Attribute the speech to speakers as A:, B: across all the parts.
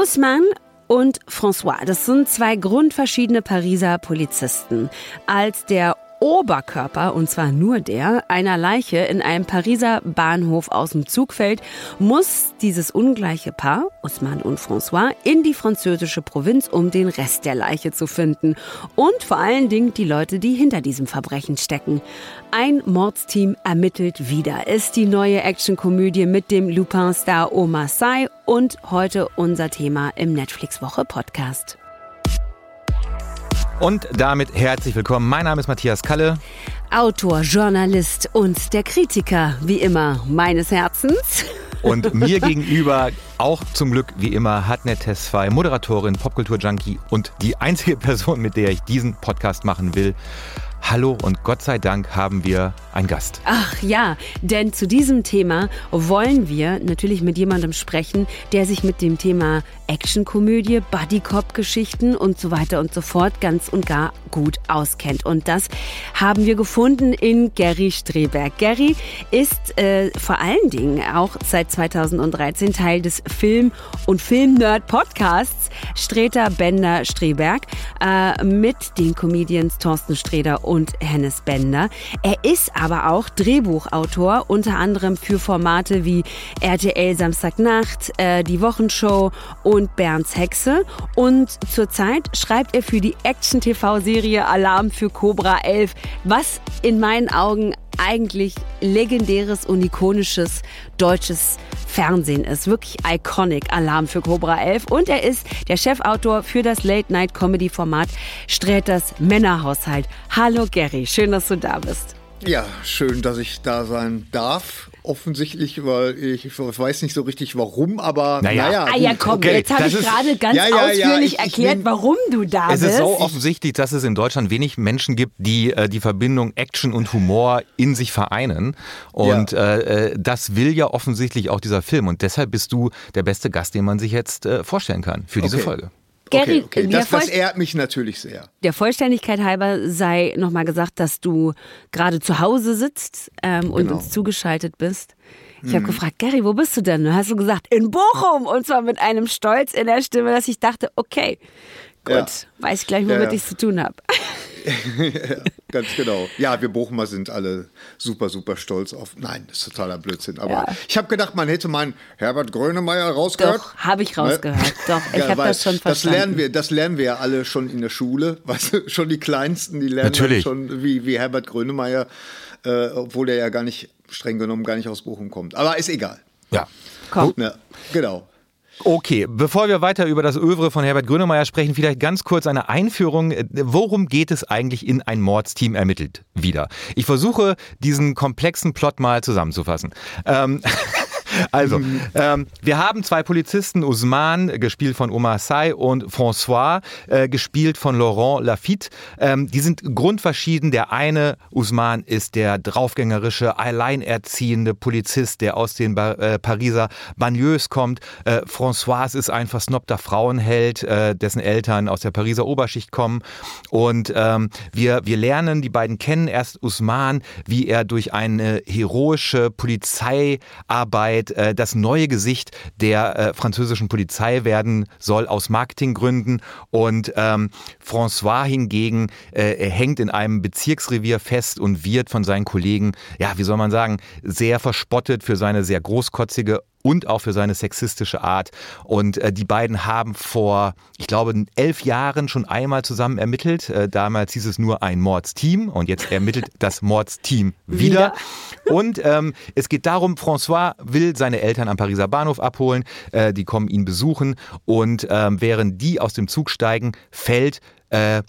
A: Ousmane und François, das sind zwei grundverschiedene Pariser Polizisten. Als der Oberkörper, und zwar nur der, einer Leiche in einem Pariser Bahnhof aus dem Zug fällt, muss dieses ungleiche Paar, Ousmane und François, in die französische Provinz, um den Rest der Leiche zu finden. Und vor allen Dingen die Leute, die hinter diesem Verbrechen stecken. Ein Mordsteam ermittelt wieder, ist die neue Actionkomödie mit dem Lupin-Star Omar Sy und heute unser Thema im Netflix-Woche-Podcast.
B: Und damit herzlich willkommen. Mein Name ist Matthias Kalle.
A: Autor, Journalist und der Kritiker, wie immer, meines Herzens.
B: Und mir gegenüber, auch zum Glück wie immer, Hatnet Tesfay, Moderatorin, Popkultur-Junkie und die einzige Person, mit der ich diesen Podcast machen will. Hallo und Gott sei Dank haben wir einen Gast.
A: Ach ja, denn zu diesem Thema wollen wir natürlich mit jemandem sprechen, der sich mit dem Thema Actionkomödie, Buddy-Cop-Geschichten und so weiter und so fort ganz und gar gut auskennt. Und das haben wir gefunden in Gary Streberg. Gary ist äh, vor allen Dingen auch seit 2013 Teil des Film- und Film-Nerd-Podcasts Streter Bender Streberg äh, mit den Comedians Thorsten Streder und Hennes Bender. Er ist aber auch Drehbuchautor, unter anderem für Formate wie RTL Samstagnacht, äh, die Wochenshow und Bernds Hexe. Und zurzeit schreibt er für die Action-TV-Serie Alarm für Cobra 11, was in meinen Augen eigentlich legendäres und ikonisches deutsches Fernsehen ist. Wirklich iconic. Alarm für Cobra 11. Und er ist der Chefautor für das Late-Night-Comedy-Format Sträters Männerhaushalt. Hallo Gary, schön, dass du da bist.
C: Ja, schön, dass ich da sein darf offensichtlich, weil ich, ich, weiß nicht so richtig warum, aber naja. naja
A: ah ja, komm, okay. jetzt habe ich gerade ganz ja, ja, ausführlich ja, ich, erklärt, ich warum du da
B: es
A: bist.
B: Es ist so offensichtlich, dass es in Deutschland wenig Menschen gibt, die äh, die Verbindung Action und Humor in sich vereinen. Und äh, äh, das will ja offensichtlich auch dieser Film. Und deshalb bist du der beste Gast, den man sich jetzt äh, vorstellen kann für diese
C: okay.
B: Folge.
C: Gary, okay, okay. Das, das ehrt mich natürlich sehr.
A: Der Vollständigkeit halber sei nochmal gesagt, dass du gerade zu Hause sitzt ähm, und genau. uns zugeschaltet bist. Ich habe mhm. gefragt, Gary, wo bist du denn? Und hast du gesagt, in Bochum. Und zwar mit einem Stolz in der Stimme, dass ich dachte, okay, gut, ja. weiß ich gleich, womit ja, ja. ich zu tun habe.
C: ja, ganz genau. Ja, wir Bochumer sind alle super, super stolz auf. Nein, das ist totaler Blödsinn. Aber ja. ich habe gedacht, man hätte meinen Herbert Grönemeyer rausgehört.
A: Doch, habe ich rausgehört. Ne? Doch, ich ja, habe das schon verstanden.
C: Das lernen, wir, das lernen wir ja alle schon in der Schule. Weißt du, schon die Kleinsten, die lernen schon, wie, wie Herbert Grönemeyer, äh, obwohl er ja gar nicht, streng genommen, gar nicht aus Bochum kommt. Aber ist egal.
B: Ja.
A: Komm.
C: Ja, genau.
B: Okay, bevor wir weiter über das Övre von Herbert Grönemeyer sprechen, vielleicht ganz kurz eine Einführung. Worum geht es eigentlich in ein Mordsteam ermittelt wieder? Ich versuche, diesen komplexen Plot mal zusammenzufassen. Ähm Also, mhm. ähm, wir haben zwei Polizisten, Ousmane, gespielt von Omar Sy, und François, äh, gespielt von Laurent Lafitte. Ähm, die sind grundverschieden. Der eine, Ousmane, ist der draufgängerische, alleinerziehende Polizist, der aus den ba äh, Pariser Banlieues kommt. Äh, François ist ein versnobter Frauenheld, äh, dessen Eltern aus der Pariser Oberschicht kommen. Und ähm, wir, wir lernen die beiden kennen. Erst Ousmane, wie er durch eine heroische Polizeiarbeit Zeit äh, das neue Gesicht der äh, französischen Polizei werden soll aus Marketinggründen. Und ähm, François hingegen äh, hängt in einem Bezirksrevier fest und wird von seinen Kollegen, ja, wie soll man sagen, sehr verspottet für seine sehr großkotzige und auch für seine sexistische Art. Und äh, die beiden haben vor, ich glaube, elf Jahren schon einmal zusammen ermittelt. Äh, damals hieß es nur ein Mordsteam und jetzt ermittelt das Mordsteam wieder. wieder. Und ähm, es geht darum, François will seine Eltern am Pariser Bahnhof abholen. Äh, die kommen ihn besuchen und ähm, während die aus dem Zug steigen, fällt äh,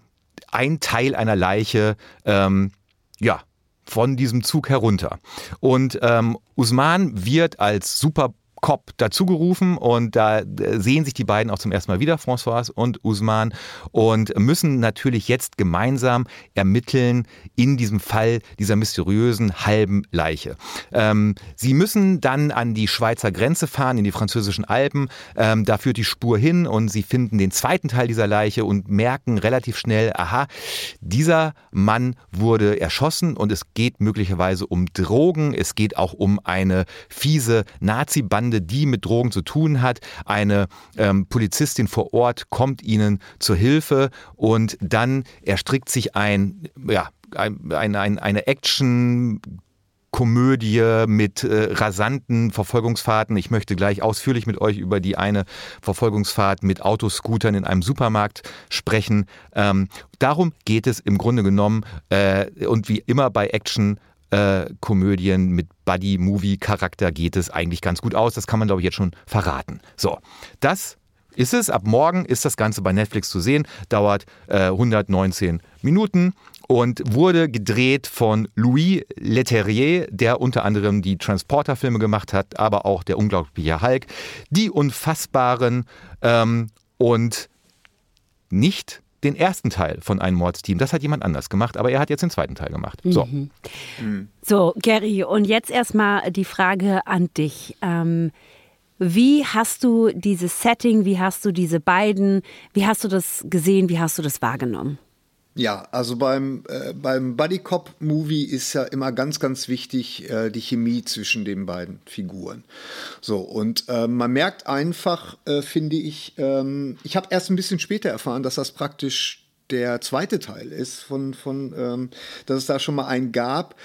B: ein Teil einer Leiche, ähm, ja, von diesem Zug herunter. Und ähm, Usman wird als super Cop dazugerufen und da äh, sehen sich die beiden auch zum ersten Mal wieder, François und Usman, und müssen natürlich jetzt gemeinsam ermitteln in diesem Fall dieser mysteriösen halben Leiche. Ähm, sie müssen dann an die Schweizer Grenze fahren, in die französischen Alpen. Ähm, da führt die Spur hin und sie finden den zweiten Teil dieser Leiche und merken relativ schnell, aha, dieser Mann wurde erschossen und es geht möglicherweise um Drogen. Es geht auch um eine fiese Nazi-Bande, die mit Drogen zu tun hat. Eine ähm, Polizistin vor Ort kommt ihnen zur Hilfe und dann erstrickt sich ein, ja, ein, ein, eine Action Komödie mit äh, rasanten Verfolgungsfahrten. Ich möchte gleich ausführlich mit euch über die eine Verfolgungsfahrt mit Autoscootern in einem Supermarkt sprechen. Ähm, darum geht es im Grunde genommen äh, und wie immer bei Action. Äh, Komödien mit Buddy-Movie-Charakter geht es eigentlich ganz gut aus. Das kann man, glaube ich, jetzt schon verraten. So, das ist es. Ab morgen ist das Ganze bei Netflix zu sehen. Dauert äh, 119 Minuten und wurde gedreht von Louis Leterrier, der unter anderem die Transporter-Filme gemacht hat, aber auch der unglaubliche Hulk, die unfassbaren ähm, und nicht den ersten Teil von einem Mordsteam. Das hat jemand anders gemacht, aber er hat jetzt den zweiten Teil gemacht. So. Mhm.
A: So, Gary, und jetzt erstmal die Frage an dich. Ähm, wie hast du dieses Setting, wie hast du diese beiden, wie hast du das gesehen, wie hast du das wahrgenommen?
C: Ja, also beim, äh, beim Buddy Cop Movie ist ja immer ganz, ganz wichtig äh, die Chemie zwischen den beiden Figuren. So, und äh, man merkt einfach, äh, finde ich, ähm, ich habe erst ein bisschen später erfahren, dass das praktisch der zweite Teil ist, von, von ähm, dass es da schon mal einen gab.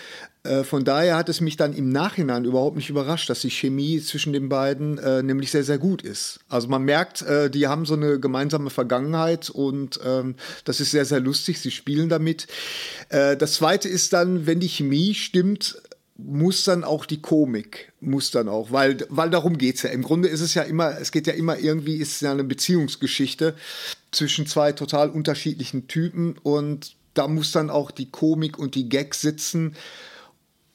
C: Äh, von daher hat es mich dann im Nachhinein überhaupt nicht überrascht, dass die Chemie zwischen den beiden äh, nämlich sehr, sehr gut ist. Also man merkt, äh, die haben so eine gemeinsame Vergangenheit und ähm, das ist sehr, sehr lustig. Sie spielen damit. Äh, das Zweite ist dann, wenn die Chemie stimmt, muss dann auch die Komik, muss dann auch, weil, weil darum es ja. Im Grunde ist es ja immer, es geht ja immer irgendwie, ist ja eine Beziehungsgeschichte zwischen zwei total unterschiedlichen Typen und da muss dann auch die Komik und die Gags sitzen.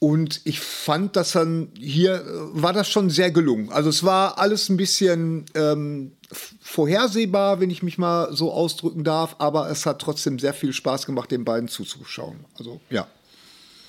C: Und ich fand, dass dann hier äh, war das schon sehr gelungen. Also es war alles ein bisschen ähm, vorhersehbar, wenn ich mich mal so ausdrücken darf, aber es hat trotzdem sehr viel Spaß gemacht, den beiden zuzuschauen. Also ja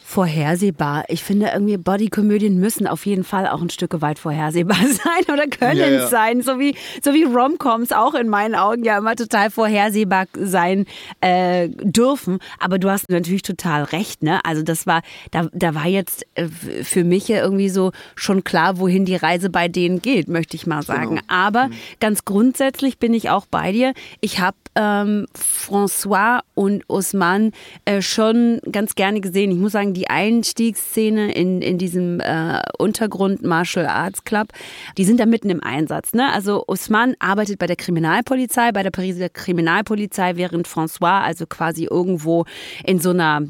A: vorhersehbar. Ich finde irgendwie Bodykomödien müssen auf jeden Fall auch ein Stück weit vorhersehbar sein oder können ja, ja. sein, so wie so wie Romcoms auch in meinen Augen ja immer total vorhersehbar sein äh, dürfen. Aber du hast natürlich total recht, ne? Also das war da da war jetzt äh, für mich ja irgendwie so schon klar, wohin die Reise bei denen geht, möchte ich mal sagen. Genau. Aber mhm. ganz grundsätzlich bin ich auch bei dir. Ich habe ähm, François und Osman äh, schon ganz gerne gesehen. Ich muss sagen, die Einstiegsszene in, in diesem äh, Untergrund Martial Arts Club, die sind da mitten im Einsatz. Ne? Also Osman arbeitet bei der Kriminalpolizei, bei der Pariser Kriminalpolizei, während François also quasi irgendwo in so einer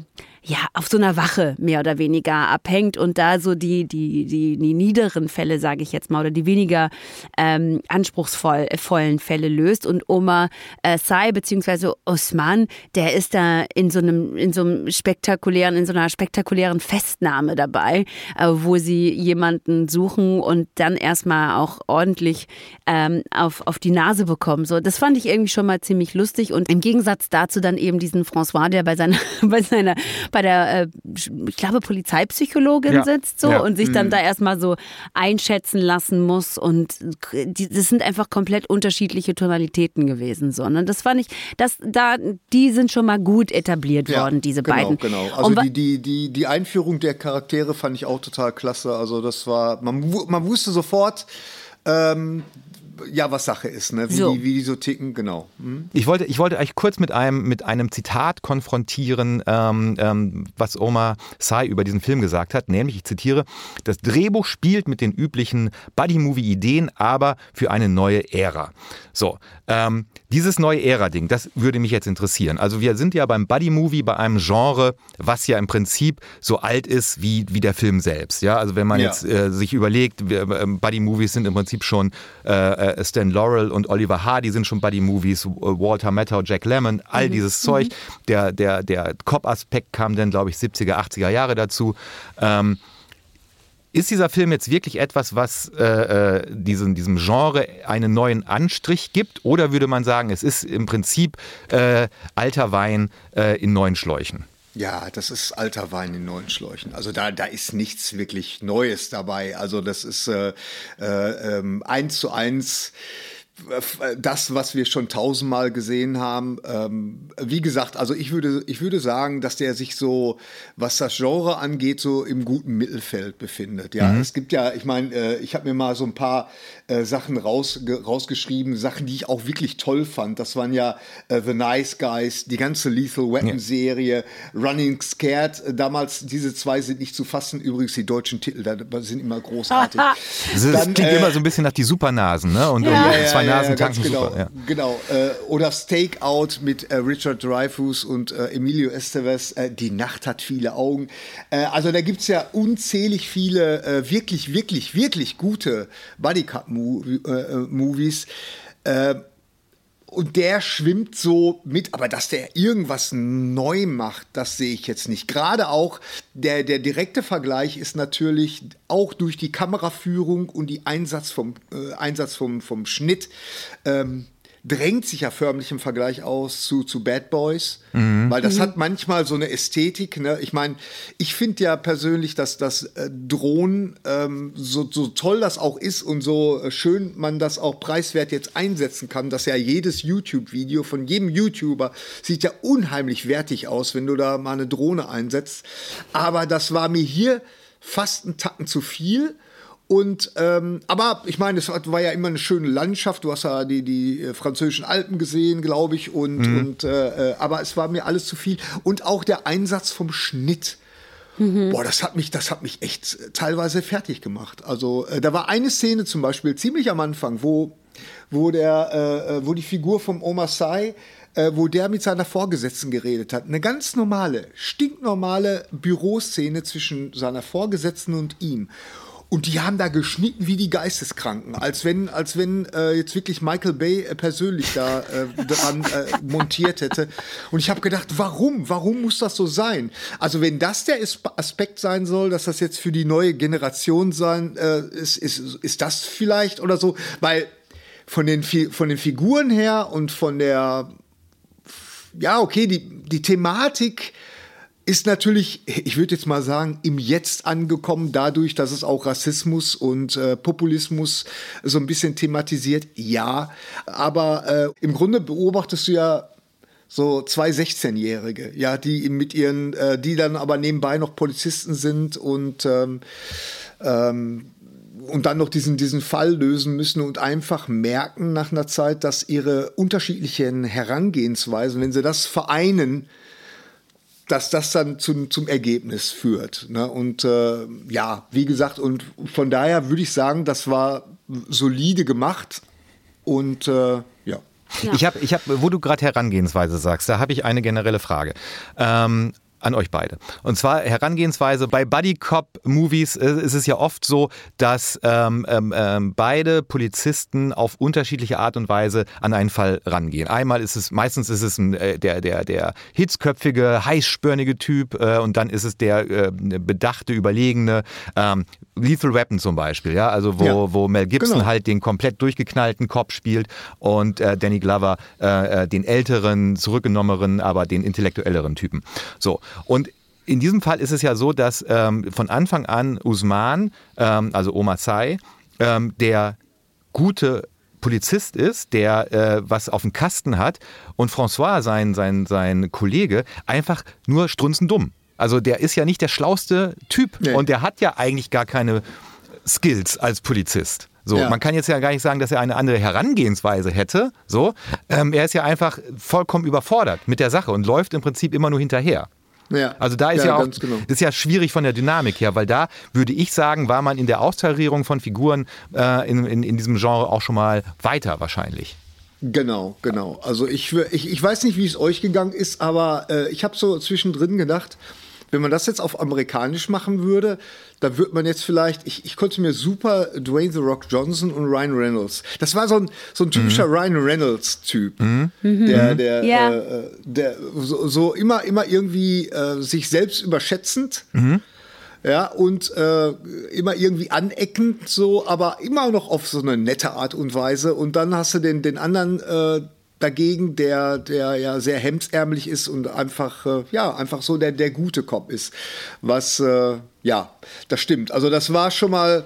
A: ja, auf so einer Wache mehr oder weniger abhängt und da so die, die, die, die niederen Fälle, sage ich jetzt mal, oder die weniger ähm, anspruchsvollen Fälle löst. Und Omar äh, Sai beziehungsweise Osman, der ist da in so einem, in so einem spektakulären, in so einer spektakulären Festnahme dabei, äh, wo sie jemanden suchen und dann erstmal auch ordentlich ähm, auf, auf die Nase bekommen. So, das fand ich irgendwie schon mal ziemlich lustig. Und im Gegensatz dazu dann eben diesen François, der bei seiner, bei seiner bei der, äh, ich glaube, Polizeipsychologin ja. sitzt so ja. und sich dann mhm. da erstmal so einschätzen lassen muss. Und die, das sind einfach komplett unterschiedliche Tonalitäten gewesen. So, ne? Das fand ich, das, da, die sind schon mal gut etabliert ja, worden, diese
C: genau,
A: beiden.
C: Genau, also die, die, die, die Einführung der Charaktere fand ich auch total klasse. Also das war, man, man wusste sofort, ähm, ja, was Sache ist, ne? wie, so. die, wie die so ticken, genau.
B: Hm? Ich, wollte, ich wollte euch kurz mit einem, mit einem Zitat konfrontieren, ähm, ähm, was Omar Sai über diesen Film gesagt hat, nämlich, ich zitiere, das Drehbuch spielt mit den üblichen Buddy-Movie-Ideen, aber für eine neue Ära. So, ähm, dieses neue Ära-Ding, das würde mich jetzt interessieren. Also wir sind ja beim Buddy-Movie bei einem Genre, was ja im Prinzip so alt ist wie, wie der Film selbst. Ja, also wenn man ja. jetzt äh, sich überlegt, äh, Buddy-Movies sind im Prinzip schon äh, äh, Stan Laurel und Oliver Hardy sind schon Buddy-Movies, Walter Matthau, Jack Lemmon, all mhm. dieses Zeug. Mhm. Der, der, der Cop-Aspekt kam dann, glaube ich, 70er, 80er Jahre dazu. Ähm, ist dieser Film jetzt wirklich etwas, was äh, äh, diesen, diesem Genre einen neuen Anstrich gibt? Oder würde man sagen, es ist im Prinzip äh, alter Wein äh, in neuen Schläuchen?
C: Ja, das ist alter Wein in neuen Schläuchen. Also da, da ist nichts wirklich Neues dabei. Also das ist äh, äh, ähm, eins zu eins das, was wir schon tausendmal gesehen haben. Ähm, wie gesagt, also ich würde, ich würde sagen, dass der sich so, was das Genre angeht, so im guten Mittelfeld befindet. Ja, mhm. es gibt ja, ich meine, äh, ich habe mir mal so ein paar äh, Sachen raus, rausgeschrieben, Sachen, die ich auch wirklich toll fand. Das waren ja äh, The Nice Guys, die ganze Lethal Weapon Serie, ja. Running Scared. Äh, damals, diese zwei sind nicht zu fassen. Übrigens, die deutschen Titel da sind immer großartig.
B: das klingt äh, immer so ein bisschen nach die Supernasen, ne? Und, ja. und zwei ja, Nasen tanken
C: genau,
B: super. Ja.
C: Genau. Äh, oder Stakeout mit äh, Richard Dreyfuss und äh, Emilio Estevez. Die Nacht hat viele Augen. Also da gibt es ja unzählig viele wirklich, wirklich, wirklich gute Bodycup-Movies. Und der schwimmt so mit, aber dass der irgendwas neu macht, das sehe ich jetzt nicht. Gerade auch der, der direkte Vergleich ist natürlich auch durch die Kameraführung und die Einsatz vom, äh, Einsatz vom, vom Schnitt. Ähm, drängt sich ja förmlich im Vergleich aus zu, zu Bad Boys, mhm. weil das mhm. hat manchmal so eine Ästhetik. Ne? Ich meine, ich finde ja persönlich, dass das äh, Drohnen, ähm, so, so toll das auch ist und so äh, schön man das auch preiswert jetzt einsetzen kann, dass ja jedes YouTube-Video von jedem YouTuber sieht ja unheimlich wertig aus, wenn du da mal eine Drohne einsetzt. Aber das war mir hier fast einen Tacken zu viel. Und ähm, aber ich meine, es war ja immer eine schöne Landschaft. Du hast ja die, die äh, französischen Alpen gesehen, glaube ich. Und, mhm. und äh, äh, aber es war mir alles zu viel. Und auch der Einsatz vom Schnitt. Mhm. Boah, das hat mich, das hat mich echt äh, teilweise fertig gemacht. Also äh, da war eine Szene zum Beispiel ziemlich am Anfang, wo, wo der, äh, wo die Figur vom Omar Sy äh, wo der mit seiner Vorgesetzten geredet hat. Eine ganz normale, stinknormale Büroszene zwischen seiner Vorgesetzten und ihm. Und die haben da geschnitten wie die Geisteskranken, als wenn, als wenn äh, jetzt wirklich Michael Bay äh, persönlich da äh, dran äh, montiert hätte. Und ich habe gedacht, warum? Warum muss das so sein? Also wenn das der Aspekt sein soll, dass das jetzt für die neue Generation sein äh, ist, ist, ist das vielleicht oder so? Weil von den, von den Figuren her und von der, ja okay, die, die Thematik ist natürlich, ich würde jetzt mal sagen, im Jetzt angekommen, dadurch, dass es auch Rassismus und äh, Populismus so ein bisschen thematisiert. Ja, aber äh, im Grunde beobachtest du ja so zwei 16-Jährige, ja, die mit ihren, äh, die dann aber nebenbei noch Polizisten sind und ähm, ähm, und dann noch diesen, diesen Fall lösen müssen und einfach merken nach einer Zeit, dass ihre unterschiedlichen Herangehensweisen, wenn sie das vereinen, dass das dann zum, zum Ergebnis führt. Ne? Und äh, ja, wie gesagt, und von daher würde ich sagen, das war solide gemacht und äh, ja.
B: Ja. Ich habe, ich hab, wo du gerade Herangehensweise sagst, da habe ich eine generelle Frage. Ähm, an euch beide. Und zwar Herangehensweise bei Buddy Cop Movies äh, ist es ja oft so, dass ähm, ähm, ähm, beide Polizisten auf unterschiedliche Art und Weise an einen Fall rangehen. Einmal ist es, meistens ist es ein, äh, der, der, der hitzköpfige, heißspörnige Typ äh, und dann ist es der äh, bedachte, überlegene ähm, Lethal Weapon zum Beispiel, ja, also wo, ja, wo Mel Gibson genau. halt den komplett durchgeknallten Cop spielt und äh, Danny Glover den älteren, zurückgenommeneren, aber den intellektuelleren Typen. So, und in diesem Fall ist es ja so, dass ähm, von Anfang an Usman, ähm, also Omar Sy, ähm, der gute Polizist ist, der äh, was auf dem Kasten hat und François, sein, sein, sein Kollege, einfach nur strunzendumm. Also der ist ja nicht der schlauste Typ nee. und der hat ja eigentlich gar keine Skills als Polizist. So, ja. man kann jetzt ja gar nicht sagen, dass er eine andere Herangehensweise hätte. So, ähm, er ist ja einfach vollkommen überfordert mit der Sache und läuft im Prinzip immer nur hinterher. Ja. Also da ist ja, ja auch genau. ist ja schwierig von der Dynamik her, weil da würde ich sagen, war man in der Austarierung von Figuren äh, in, in, in diesem Genre auch schon mal weiter wahrscheinlich.
C: Genau, genau. Also ich, ich, ich weiß nicht, wie es euch gegangen ist, aber äh, ich habe so zwischendrin gedacht, wenn man das jetzt auf amerikanisch machen würde, da würde man jetzt vielleicht, ich, ich konnte mir super Dwayne The Rock Johnson und Ryan Reynolds. Das war so ein, so ein typischer mhm. Ryan Reynolds-Typ, mhm. der, der, ja. äh, der so, so, immer, immer irgendwie äh, sich selbst überschätzend. Mhm. Ja, und äh, immer irgendwie aneckend so, aber immer noch auf so eine nette Art und Weise. Und dann hast du den, den anderen äh, dagegen, der, der ja sehr hemdsärmlich ist und einfach, äh, ja, einfach so der, der gute Cop ist. Was, äh, ja, das stimmt. Also das war schon mal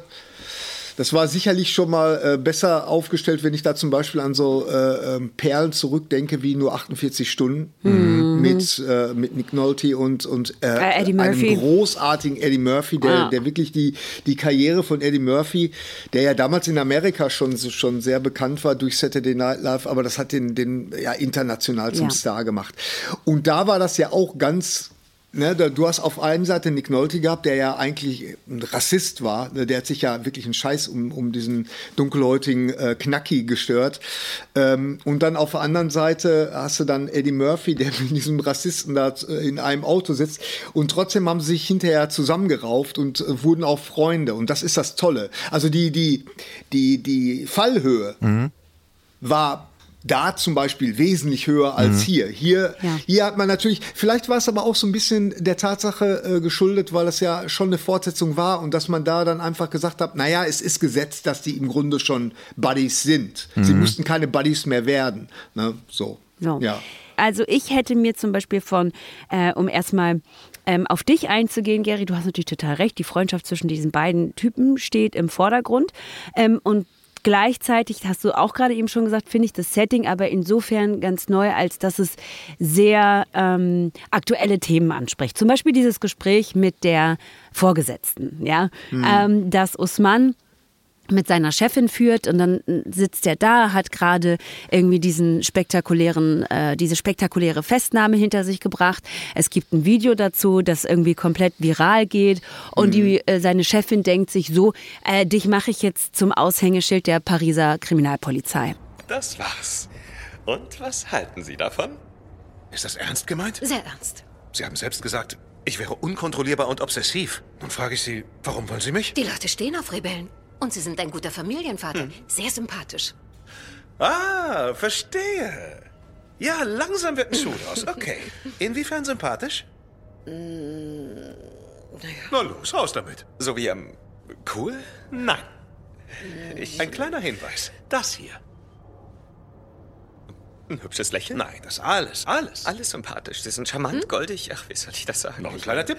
C: das war sicherlich schon mal äh, besser aufgestellt, wenn ich da zum Beispiel an so äh, ähm, Perlen zurückdenke wie nur 48 Stunden mhm. mit, äh, mit Nick Nolte und, und äh, äh, einem großartigen Eddie Murphy, der, ah. der wirklich die, die Karriere von Eddie Murphy, der ja damals in Amerika schon, schon sehr bekannt war durch Saturday Night Live, aber das hat den, den ja international zum ja. Star gemacht. Und da war das ja auch ganz Ne, du hast auf einer Seite Nick Nolte gehabt, der ja eigentlich ein Rassist war. Ne, der hat sich ja wirklich einen Scheiß um, um diesen dunkelhäutigen äh, Knacki gestört. Ähm, und dann auf der anderen Seite hast du dann Eddie Murphy, der mit diesem Rassisten da äh, in einem Auto sitzt. Und trotzdem haben sie sich hinterher zusammengerauft und äh, wurden auch Freunde. Und das ist das Tolle. Also die, die, die, die Fallhöhe mhm. war da zum Beispiel wesentlich höher als mhm. hier. Hier, ja. hier hat man natürlich, vielleicht war es aber auch so ein bisschen der Tatsache äh, geschuldet, weil es ja schon eine Fortsetzung war und dass man da dann einfach gesagt hat, naja, es ist gesetzt, dass die im Grunde schon Buddies sind. Mhm. Sie mussten keine Buddies mehr werden. Ne? So.
A: so. Ja. Also ich hätte mir zum Beispiel von, äh, um erstmal ähm, auf dich einzugehen, Gary, du hast natürlich total recht, die Freundschaft zwischen diesen beiden Typen steht im Vordergrund. Ähm, und Gleichzeitig hast du auch gerade eben schon gesagt, finde ich das Setting aber insofern ganz neu, als dass es sehr ähm, aktuelle Themen anspricht. Zum Beispiel dieses Gespräch mit der Vorgesetzten, ja, mhm. ähm, dass Usman mit seiner Chefin führt und dann sitzt er da, hat gerade irgendwie diesen spektakulären, äh, diese spektakuläre Festnahme hinter sich gebracht. Es gibt ein Video dazu, das irgendwie komplett viral geht und mhm. die, äh, seine Chefin denkt sich so, äh, dich mache ich jetzt zum Aushängeschild der Pariser Kriminalpolizei.
D: Das war's. Und was halten Sie davon?
E: Ist das ernst gemeint?
F: Sehr ernst.
E: Sie haben selbst gesagt, ich wäre unkontrollierbar und obsessiv. Nun frage ich Sie, warum wollen Sie mich?
F: Die Leute stehen auf Rebellen. Und Sie sind ein guter Familienvater. Hm. Sehr sympathisch.
E: Ah, verstehe. Ja, langsam wird ein Schuh draus. Okay. Inwiefern sympathisch? Naja. Na los, raus damit.
D: So wie ähm, cool? Nein. Ich, ein kleiner Hinweis. Das hier. Ein hübsches Lächeln?
E: Nein, das alles, alles.
D: Alles sympathisch. Sie sind charmant, hm? goldig. Ach, wie soll ich das sagen?
E: Noch ein kleiner Tipp.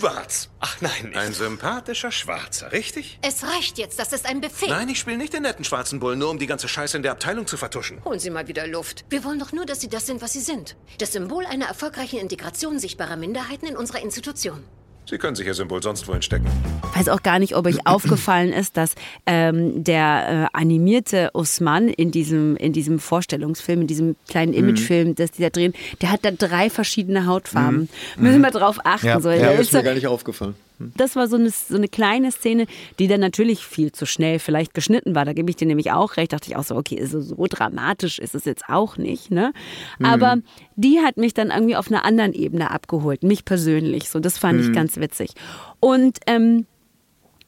E: Schwarz.
D: Ach nein, nicht.
E: Ein sympathischer Schwarzer, richtig?
F: Es reicht jetzt, das ist ein Befehl.
E: Nein, ich spiele nicht den netten schwarzen Bullen, nur um die ganze Scheiße in der Abteilung zu vertuschen.
F: Holen Sie mal wieder Luft. Wir wollen doch nur, dass Sie das sind, was Sie sind. Das Symbol einer erfolgreichen Integration sichtbarer Minderheiten in unserer Institution.
E: Sie können sich Ihr Symbol sonst wohin stecken.
A: Ich weiß auch gar nicht, ob euch aufgefallen ist, dass ähm, der äh, animierte Osman in diesem, in diesem Vorstellungsfilm, in diesem kleinen Imagefilm, mhm. das die da drehen, der hat da drei verschiedene Hautfarben. Mhm. Müssen wir darauf achten.
C: Ja,
A: so.
C: ja ist mir gar nicht aufgefallen.
A: Das war so eine, so eine kleine Szene, die dann natürlich viel zu schnell vielleicht geschnitten war. Da gebe ich dir nämlich auch recht. Dachte ich auch so, okay, so, so dramatisch ist es jetzt auch nicht. Ne? Mhm. Aber die hat mich dann irgendwie auf einer anderen Ebene abgeholt, mich persönlich. So, das fand mhm. ich ganz witzig. Und ähm,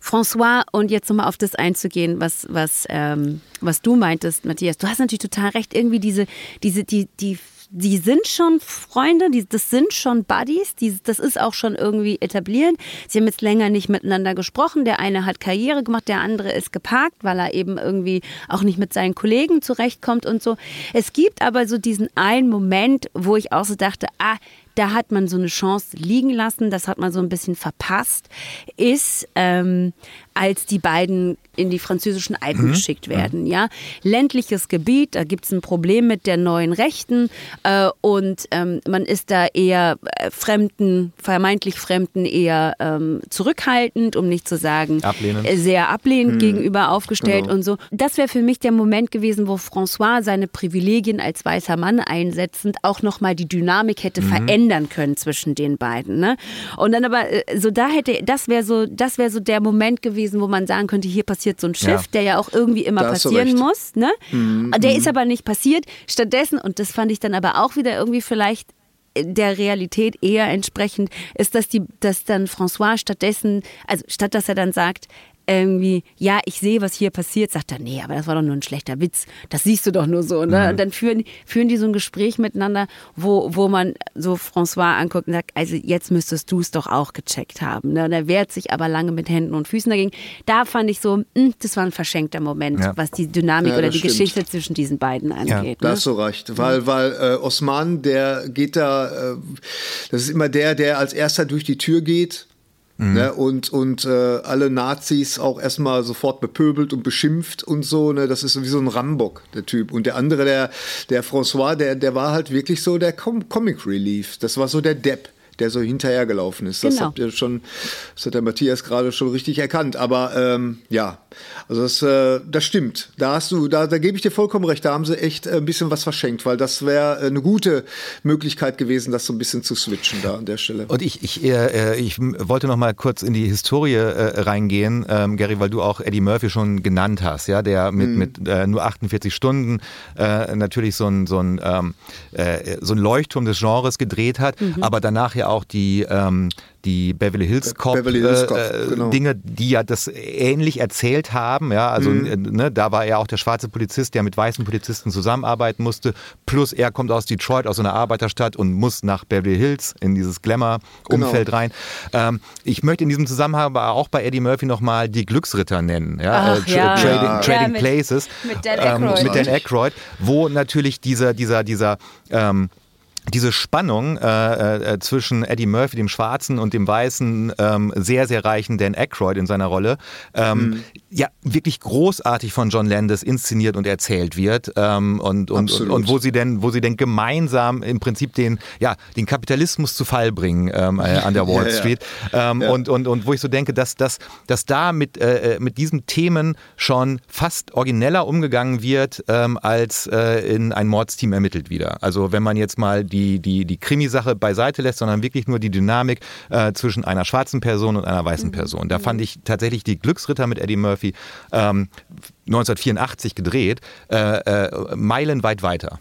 A: François, und jetzt nochmal auf das einzugehen, was, was, ähm, was du meintest, Matthias, du hast natürlich total recht, irgendwie diese, diese, die, die die sind schon Freunde, die, das sind schon Buddies, die, das ist auch schon irgendwie etabliert. Sie haben jetzt länger nicht miteinander gesprochen. Der eine hat Karriere gemacht, der andere ist geparkt, weil er eben irgendwie auch nicht mit seinen Kollegen zurechtkommt und so. Es gibt aber so diesen einen Moment, wo ich auch so dachte, ah, da hat man so eine Chance liegen lassen, das hat man so ein bisschen verpasst, ist, ähm, als die beiden in die französischen Alpen mhm. geschickt werden. Ja, ländliches Gebiet, da gibt es ein Problem mit der neuen Rechten äh, und ähm, man ist da eher äh, Fremden, vermeintlich Fremden eher ähm, zurückhaltend, um nicht zu sagen ablehnend. Äh, sehr ablehnend mhm. gegenüber aufgestellt genau. und so. Das wäre für mich der Moment gewesen, wo François seine Privilegien als weißer Mann einsetzend auch nochmal die Dynamik hätte mhm. verändern können zwischen den beiden. Ne? Und dann aber äh, so da hätte, das wäre so, das wäre so der Moment gewesen gewesen, wo man sagen könnte, hier passiert so ein Schiff, ja. der ja auch irgendwie immer passieren muss. Ne? Mhm. Der mhm. ist aber nicht passiert. Stattdessen, und das fand ich dann aber auch wieder irgendwie vielleicht der Realität eher entsprechend, ist, dass die, dass dann François stattdessen, also statt dass er dann sagt, irgendwie, ja, ich sehe, was hier passiert, sagt er, nee, aber das war doch nur ein schlechter Witz. Das siehst du doch nur so. Ne? Mhm. Und dann führen, führen die so ein Gespräch miteinander, wo, wo man so François anguckt und sagt, also jetzt müsstest du es doch auch gecheckt haben. Ne? Und er wehrt sich aber lange mit Händen und Füßen dagegen. Da fand ich so, mh, hm, das war ein verschenkter Moment, ja. was die Dynamik ja, oder die stimmt. Geschichte zwischen diesen beiden angeht. Ja,
C: ne? da hast du recht. Weil, weil äh, Osman, der geht da, äh, das ist immer der, der als erster durch die Tür geht Mhm. Ne, und und äh, alle Nazis auch erstmal sofort bepöbelt und beschimpft und so. Ne, das ist wie so ein Rambock, der Typ. Und der andere, der, der François, der, der war halt wirklich so der Com Comic Relief. Das war so der Depp der so hinterhergelaufen ist. Das genau. habt ihr schon, das hat der Matthias gerade schon richtig erkannt. Aber ähm, ja, also das, äh, das stimmt. Da hast du, da, da gebe ich dir vollkommen recht. Da haben sie echt ein bisschen was verschenkt, weil das wäre eine gute Möglichkeit gewesen, das so ein bisschen zu switchen da an der Stelle.
B: Und ich, ich, äh, ich wollte noch mal kurz in die Historie äh, reingehen, ähm, Gary, weil du auch Eddie Murphy schon genannt hast, ja, der mit, mhm. mit äh, nur 48 Stunden äh, natürlich so ein, so, ein, ähm, äh, so ein Leuchtturm des Genres gedreht hat, mhm. aber danach ja auch die ähm, die Beverly Hills Cop, Beverly Hills Cop äh, genau. Dinge, die ja das ähnlich erzählt haben. Ja, also mhm. Äh, ne, da war er auch der schwarze Polizist, der mit weißen Polizisten zusammenarbeiten musste. Plus er kommt aus Detroit, aus einer Arbeiterstadt und muss nach Beverly Hills in dieses Glamour-Umfeld genau. rein. Ähm, ich möchte in diesem Zusammenhang aber auch bei Eddie Murphy nochmal die Glücksritter nennen. Ja,
A: Ach, äh, ja.
B: Trading, ja. Trading ja, mit, Places.
A: Mit Dan Aykroyd.
B: Ähm, mit Dan Aykroyd, wo natürlich dieser, dieser, dieser ähm, diese Spannung äh, äh, zwischen Eddie Murphy, dem Schwarzen, und dem Weißen, ähm, sehr, sehr reichen Dan Aykroyd in seiner Rolle, ähm, mhm. Ja, wirklich großartig von John Landis inszeniert und erzählt wird. Ähm, und, und, und, und, wo sie denn, wo sie denn gemeinsam im Prinzip den, ja, den Kapitalismus zu Fall bringen ähm, äh, an der Wall ja, Street. Ähm, ja. Und, und, und wo ich so denke, dass, dass, dass da mit, äh, äh, mit diesen Themen schon fast origineller umgegangen wird, ähm, als äh, in ein Mordsteam ermittelt wieder. Also wenn man jetzt mal die, die, die Krimisache beiseite lässt, sondern wirklich nur die Dynamik äh, zwischen einer schwarzen Person und einer weißen mhm. Person. Da fand ich tatsächlich die Glücksritter mit Eddie Murphy ähm, 1984 gedreht, äh, äh, meilenweit weiter.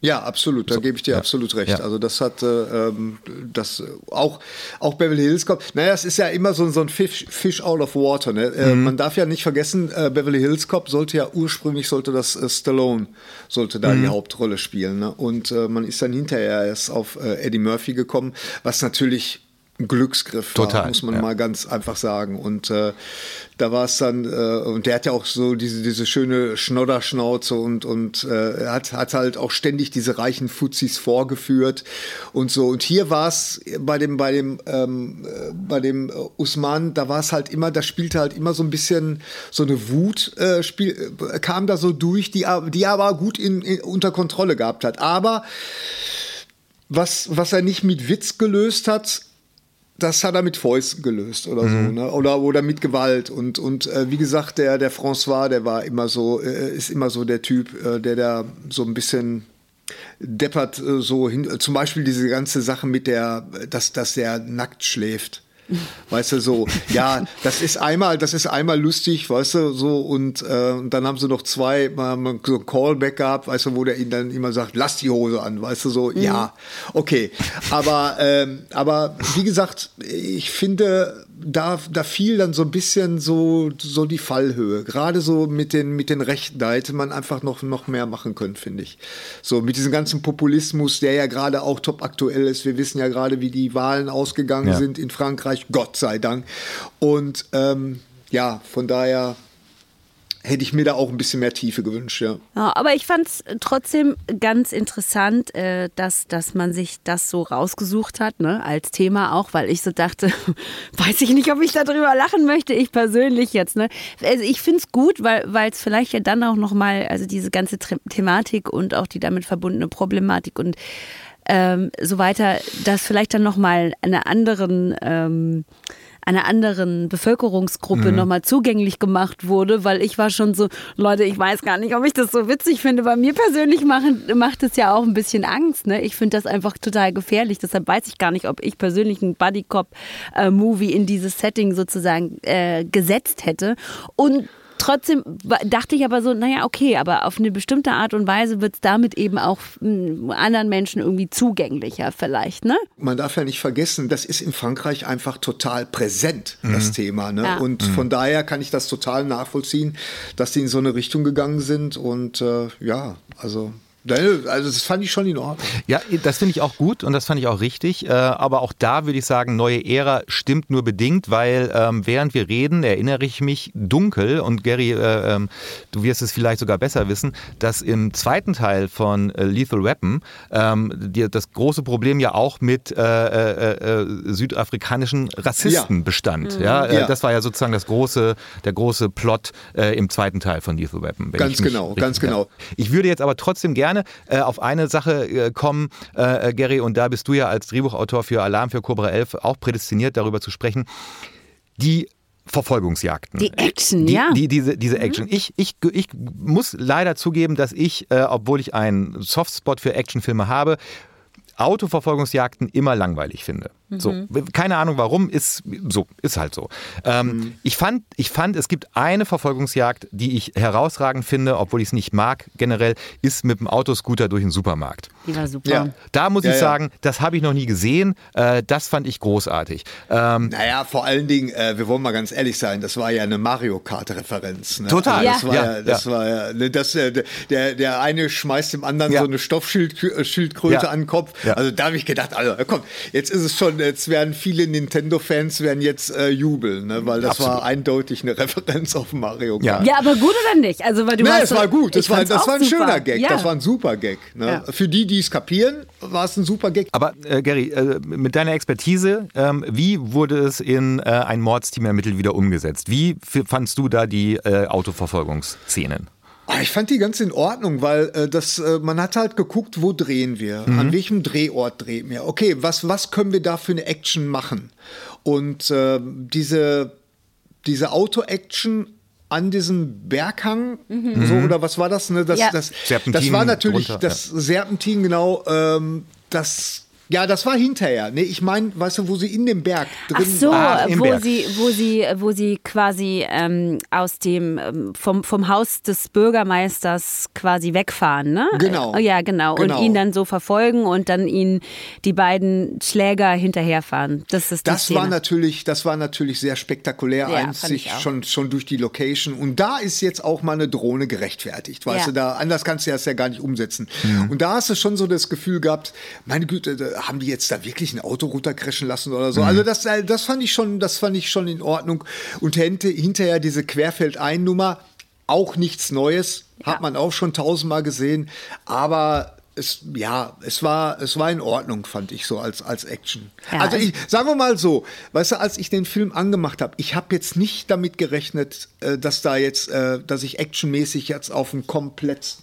C: Ja, absolut. Da so, gebe ich dir ja, absolut recht. Ja. Also das hat äh, ähm, das auch auch Beverly Hills Cop. Naja, es ist ja immer so, so ein Fish, Fish out of water. Ne? Äh, mhm. man darf ja nicht vergessen, äh, Beverly Hills Cop sollte ja ursprünglich sollte das äh, Stallone sollte da mhm. die Hauptrolle spielen. Ne? Und äh, man ist dann hinterher erst auf äh, Eddie Murphy gekommen, was natürlich Glücksgriff
B: Total,
C: war, muss man
B: ja.
C: mal ganz einfach sagen. Und äh, da war es dann, äh, und der hat ja auch so diese, diese schöne Schnodderschnauze und, und äh, hat, hat halt auch ständig diese reichen Fuzis vorgeführt und so. Und hier war es bei dem, bei dem, ähm, äh, bei dem Usman, da war es halt immer, da spielte halt immer so ein bisschen so eine Wut, äh, spiel, äh, kam da so durch, die, die er aber gut in, in, unter Kontrolle gehabt hat. Aber was, was er nicht mit Witz gelöst hat, das hat er mit Fäusten gelöst oder mhm. so, ne? Oder, oder mit Gewalt. Und, und äh, wie gesagt, der, der François, der war immer so, äh, ist immer so der Typ, äh, der da so ein bisschen deppert äh, so hin. Zum Beispiel diese ganze Sache mit der, dass, dass der nackt schläft. Weißt du, so, ja, das ist einmal, das ist einmal lustig, weißt du, so, und, äh, und dann haben sie noch zwei, mal so ein Callback gehabt, weißt du, wo der ihnen dann immer sagt, lass die Hose an, weißt du, so, mhm. ja, okay. Aber, ähm, aber wie gesagt, ich finde, da, da fiel dann so ein bisschen so, so die Fallhöhe. Gerade so mit den, mit den Rechten, da hätte man einfach noch, noch mehr machen können, finde ich. So mit diesem ganzen Populismus, der ja gerade auch top aktuell ist. Wir wissen ja gerade, wie die Wahlen ausgegangen ja. sind in Frankreich, Gott sei Dank. Und ähm, ja, von daher hätte ich mir da auch ein bisschen mehr Tiefe gewünscht, ja.
A: ja aber ich fand es trotzdem ganz interessant, äh, dass, dass man sich das so rausgesucht hat, ne, als Thema auch, weil ich so dachte, weiß ich nicht, ob ich darüber lachen möchte, ich persönlich jetzt, ne. Also ich finde es gut, weil es vielleicht ja dann auch nochmal, also diese ganze Thematik und auch die damit verbundene Problematik und ähm, so weiter, dass vielleicht dann nochmal eine anderen ähm, einer anderen Bevölkerungsgruppe mhm. nochmal zugänglich gemacht wurde, weil ich war schon so, Leute, ich weiß gar nicht, ob ich das so witzig finde. Bei mir persönlich machen, macht es ja auch ein bisschen Angst. Ne? Ich finde das einfach total gefährlich. Deshalb weiß ich gar nicht, ob ich persönlich einen Buddy Cop äh, Movie in dieses Setting sozusagen äh, gesetzt hätte. Und trotzdem dachte ich aber so, naja, okay, aber auf eine bestimmte Art und Weise wird es damit eben auch hm, anderen Menschen irgendwie zugänglicher vielleicht, ne?
C: Man darf ja nicht vergessen, das ist in Frankreich einfach total präsent, das Thema. Ne?
A: Ja.
C: Und von daher kann ich das total nachvollziehen, dass die in so eine Richtung gegangen sind. Und äh, ja, also, also das fand ich schon in Ordnung.
B: Ja, das finde ich auch gut und das fand ich auch richtig. Äh, aber auch da würde ich sagen, neue Ära stimmt nur bedingt, weil ähm, während wir reden, erinnere ich mich dunkel und Gary, äh, ähm, du wirst es vielleicht sogar besser wissen, dass im zweiten Teil von äh, Lethal Weapon ähm, das große Problem ja auch mit südafrikanischen Rassisten
C: Ja.
B: bestand. Ja, äh,
C: Ja.
B: das war ja sozusagen das große, der große Plot im zweiten Teil von Lethal Weapon.
C: Ganz genau,
B: richtig
C: ganz genau.
B: ich würde jetzt aber trotzdem gerne äh, auf eine Sache äh, kommen, äh, Gary, und da bist du ja als Drehbuchautor für Alarm für Cobra 11 auch prädestiniert, darüber zu sprechen. Die Verfolgungsjagden.
A: Die Action,
B: die,
A: ja.
B: Die, diese, diese Action. Ich, ich, ich muss leider zugeben, dass ich, äh, obwohl ich einen Softspot für Actionfilme habe, Autoverfolgungsjagden immer langweilig finde. So, keine Ahnung warum, ist so, ist halt so. Ähm, ich, fand, ich fand, es gibt eine Verfolgungsjagd, die ich herausragend finde, obwohl ich es nicht mag generell, ist mit dem Autoscooter durch den Supermarkt.
A: Die war super.
C: Ja.
B: Da muss
C: Ja,
B: ich
C: ja.
B: sagen, das habe ich noch nie gesehen. Äh, das fand ich großartig. Ähm,
C: Naja, vor allen Dingen, äh, wir wollen mal ganz ehrlich sein, das war ja eine Mario Kart-Referenz. Ne?
B: Total.
C: Also das
B: Ja.
C: war
B: Ja,
C: ja, das
B: ja.
C: war ja, ne, das, äh, der, der eine schmeißt dem anderen
B: Ja.
C: so eine Stoffschildkröte
B: Ja.
C: an den Kopf.
B: Ja.
C: Also da habe ich gedacht, also komm, jetzt ist es schon, jetzt werden viele Nintendo-Fans werden jetzt äh, jubeln, ne? weil das
B: Absolut.
C: war eindeutig eine Referenz auf Mario
B: Ja.
C: Kart.
A: Ja, aber gut oder nicht? Also, weil du
C: Nee, es war gut. Das war, das war ein
A: super.
C: schöner Gag.
A: Ja.
C: Das war ein super Gag. Ne?
A: Ja.
C: Für die, die es kapieren, war es ein super Gag.
B: Aber äh, Gary, äh, mit deiner Expertise, ähm, wie wurde es in äh, ein Mordsteam ermittelt wieder umgesetzt? Wie fandst du da die äh, Autoverfolgungsszenen?
C: Ah, Ich fand die ganz in Ordnung, weil äh, das, äh, man hat halt geguckt, wo drehen wir, an welchem Drehort drehen wir. Okay, was, was können wir da für eine Action machen? Und äh, diese, diese Auto-Action an diesem Berghang, so oder was war das? Ne? Das,
A: Ja.
C: das, das war natürlich
B: drunter,
C: das Serpentin, genau. Ähm, das, ja, das war hinterher. Ne? Ich meine, weißt du, wo sie in dem Berg drin
A: Ach so,
B: Ah, im
A: wo
B: Berg.
A: sie, wo sie, wo sie quasi ähm, aus dem ähm, vom, vom Haus des Bürgermeisters quasi wegfahren, ne?
C: Genau.
A: Äh, Ja, genau.
C: Genau.
A: Und ihn dann so verfolgen und dann ihn die beiden Schläger hinterherfahren. Das ist
C: Das
A: Szene.
C: war natürlich, das war natürlich sehr spektakulär,
A: Ja,
C: einzig schon, schon durch die Location. Und da ist jetzt auch mal eine Drohne gerechtfertigt, weißt
A: Ja.
C: du, da anders kannst du das ja gar nicht umsetzen. Und da hast du schon so das Gefühl gehabt, meine Güte, haben die jetzt da wirklich ein Auto runtercrashen lassen oder so. Also das, äh, das fand ich schon, das fand ich schon in Ordnung. Und hinte- hinterher diese Querfeldein-Nummer, auch nichts Neues, hat man auch schon tausendmal gesehen, aber es, ja, es war, es war in Ordnung, fand ich so als, als Action.
A: Ja,
C: also
A: also-
C: ich, sagen wir mal so, weißt du, als ich den Film angemacht habe, ich habe jetzt nicht damit gerechnet, äh, dass da jetzt, äh, dass ich actionmäßig jetzt auf ein komplett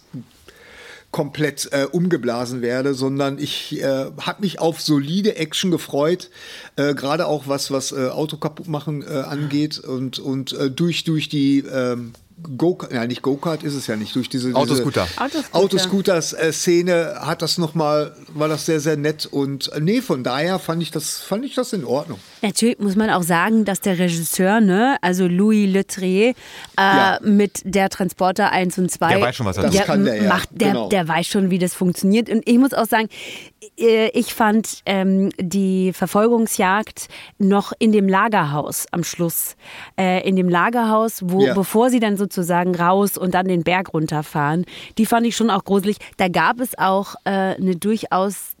C: komplett äh, umgeblasen werde, sondern ich äh, habe mich auf solide Action gefreut, äh, gerade auch was was äh, Auto kaputt machen äh, angeht und und äh, durch durch die ähm, Go ja nicht Go-Kart ist es ja nicht durch diese, diese
B: Autoscooter.
A: Autoscooter.
C: Autoscooters äh, Szene hat das noch mal war das sehr sehr nett und äh, nee von daher fand ich das fand ich das in Ordnung.
A: Natürlich muss man auch sagen, dass der Regisseur, ne, also Louis Letrier, äh,
C: Ja.
A: mit der Transporter 1 und 2,
B: Der weiß schon, was er
C: Das
A: der
C: kann der, ja.
A: macht, der,
C: Genau.
A: der weiß schon, wie das funktioniert. Und ich muss auch sagen, ich fand ähm, die Verfolgungsjagd noch in dem Lagerhaus am Schluss. Äh, in dem Lagerhaus, wo,
C: Ja.
A: bevor sie dann sozusagen raus und dann den Berg runterfahren, die fand ich schon auch gruselig. Da gab es auch äh, eine durchaus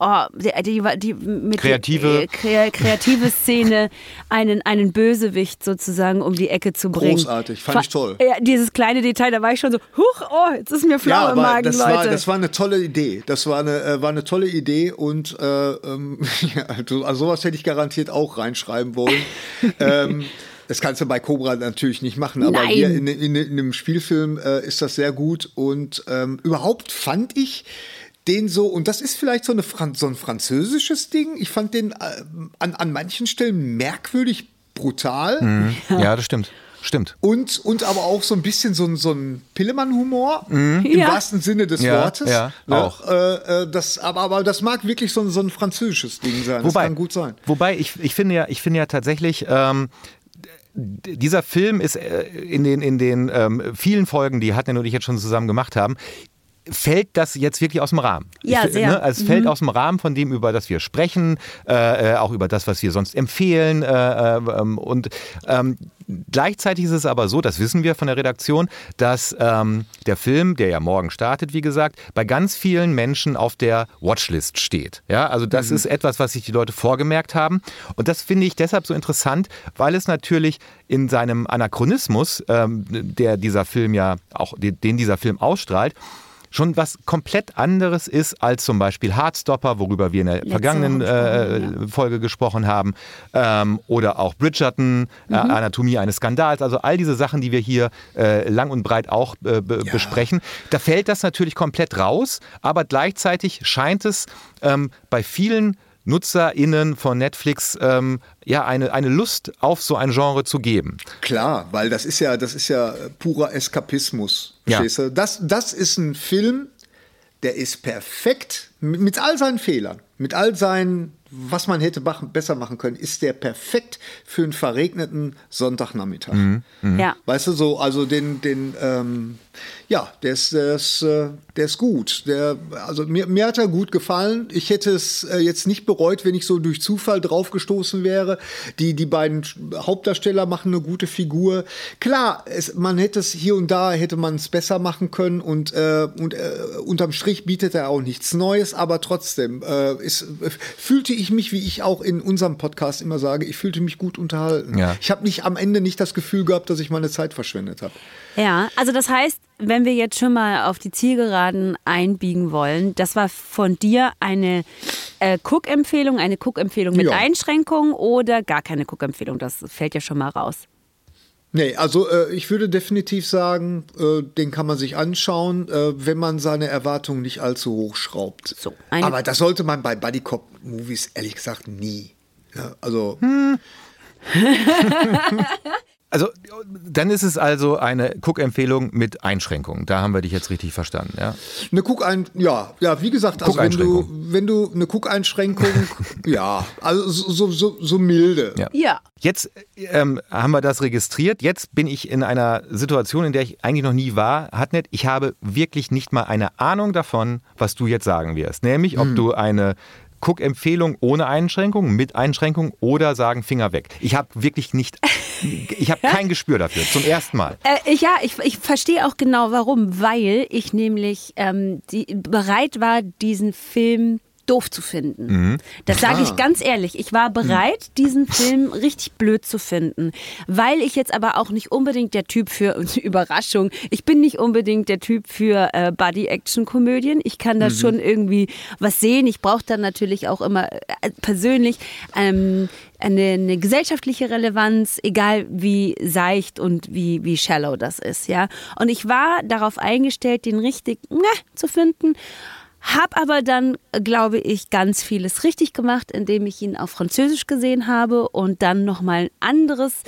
A: Oh, die, die, die mit
B: Kreative-
A: äh, kre kreative Szene, einen, einen Bösewicht sozusagen um die Ecke zu bringen.
C: Großartig, fand ich toll.
A: Ja, dieses kleine Detail, da war ich schon so, huch, oh, jetzt ist mir flau im
C: aber
A: Magen,
C: das
A: Leute.
C: war das war eine tolle Idee. Das war eine äh, war eine tolle Idee und äh, ähm, ja, also, also sowas hätte ich garantiert auch reinschreiben wollen. ähm, das kannst du bei Cobra natürlich nicht machen, aber
A: Nein.
C: hier in, in, in einem Spielfilm äh, ist das sehr gut und ähm, überhaupt fand ich den so, und das ist vielleicht so, eine Fran so ein französisches Ding. Ich fand den äh, an, an manchen Stellen merkwürdig brutal.
B: Mhm. Ja, das stimmt. Stimmt.
C: Und, und aber auch so ein bisschen so ein, so ein Pillemann-Humor im
A: Ja.
C: wahrsten Sinne des
B: Mhm. Ja,
C: Wortes.
B: ja,
C: ne?
B: auch.
C: Äh, äh, das, aber, aber das mag wirklich so ein, so ein französisches Ding sein.
B: Wobei,
C: das kann gut sein.
B: Wobei, ich, ich, finde ja, ich finde ja tatsächlich, ähm, dieser Film ist äh, in den, in den ähm, vielen Folgen, die Hatten und ich jetzt schon zusammen gemacht haben, fällt das jetzt wirklich aus dem Rahmen.
A: Ja,
B: ich,
A: sehr.
B: Ne, also es fällt aus dem Rahmen von dem, über das wir sprechen, äh, äh, auch über das, was wir sonst empfehlen. Äh, äh, ähm, und ähm, gleichzeitig ist es aber so, das wissen wir von der Redaktion, dass ähm, der Film, der ja morgen startet, wie gesagt, bei ganz vielen Menschen auf der Watchlist steht. Ja, also das ist etwas, was sich die Leute vorgemerkt haben. Und das finde ich deshalb so interessant, weil es natürlich in seinem Anachronismus, ähm, der dieser Film ja auch, den dieser Film ausstrahlt, schon was komplett anderes ist als zum Beispiel Heartstopper, worüber wir in der
A: Letzte
B: vergangenen äh,
A: gesprochen,
B: Folge gesprochen haben, ähm, oder auch Bridgerton, äh, Anatomie eines Skandals, also all diese Sachen, die wir hier äh, lang und breit auch äh, be besprechen. Da fällt das natürlich komplett raus, aber gleichzeitig scheint es ähm, bei vielen NutzerInnen von Netflix ähm, ja eine, eine Lust auf so ein Genre zu geben.
C: Klar, weil das ist ja, das ist ja purer Eskapismus.
B: Ja.
C: Das, das ist ein Film, der ist perfekt mit, mit all seinen Fehlern, mit all seinen, was man hätte machen, besser machen können, ist der perfekt für einen verregneten Sonntagnachmittag.
A: Ja.
C: Weißt du, so, also den, den, ähm, ja, der ist, der ist, äh, der ist gut. Der, also mir, mir hat er gut gefallen. Ich hätte es äh, jetzt nicht bereut, wenn ich so durch Zufall draufgestoßen wäre. Die, die beiden Hauptdarsteller machen eine gute Figur. Klar, es, man hätte es hier und da hätte man es besser machen können und, äh, und äh, unterm Strich bietet er auch nichts Neues, aber trotzdem äh, ist, äh, fühlte ich mich, wie ich auch in unserem Podcast immer sage, ich fühlte mich gut unterhalten.
B: Ja.
C: Ich habe nicht am Ende nicht das Gefühl gehabt, dass ich meine Zeit verschwendet habe.
A: Ja, also das heißt, wenn wir jetzt schon mal auf die Zielgeraden einbiegen wollen, das war von dir eine äh, Cook-Empfehlung, eine Cook-Empfehlung mit
C: Ja.
A: Einschränkungen oder gar keine Cook-Empfehlung, das fällt ja schon mal raus.
C: Nee, also äh, ich würde definitiv sagen, äh, den kann man sich anschauen, äh, wenn man seine Erwartungen nicht allzu hoch schraubt.
A: So,
C: Aber das sollte man bei Buddy Cop Movies ehrlich gesagt nie. Ja, also
B: Also dann ist es also eine Cook-Empfehlung mit Einschränkungen. Da haben wir dich jetzt richtig verstanden, ja?
C: eine Cook ein ja, ja, wie gesagt, also wenn du
B: Cook-Einschränkung.
C: wenn du eine Cook Einschränkung, ja, also so so, so, milde.
B: Ja.
A: Ja.
B: Jetzt ähm, haben wir das registriert. Jetzt bin ich in einer Situation, in der ich eigentlich noch nie war. Hatnet, ich habe wirklich nicht mal eine Ahnung davon, was du jetzt sagen wirst. Nämlich, ob du eine Cook-Empfehlung ohne Einschränkung, mit Einschränkung oder sagen Finger weg. Ich habe wirklich nicht, ich habe kein Gespür dafür. Zum ersten Mal.
A: Äh, ich- ja, ich, ich verstehe auch genau warum, weil ich nämlich ähm, die, bereit war, diesen Film doof zu finden. Das sage ich ganz ehrlich. Ich war bereit, diesen Film richtig blöd zu finden, weil ich jetzt aber auch nicht unbedingt der Typ für Überraschung. Ich bin nicht unbedingt der Typ für äh, Body-Action-Komödien. Ich kann da schon irgendwie was sehen. Ich brauche dann natürlich auch immer äh, persönlich ähm, eine, eine gesellschaftliche Relevanz, egal wie seicht und wie, wie shallow das ist, ja. Und ich war darauf eingestellt, den richtig ne, zu finden. Hab aber dann, glaube ich, ganz vieles richtig gemacht, indem ich ihn auf Französisch gesehen habe und dann nochmal ein anderes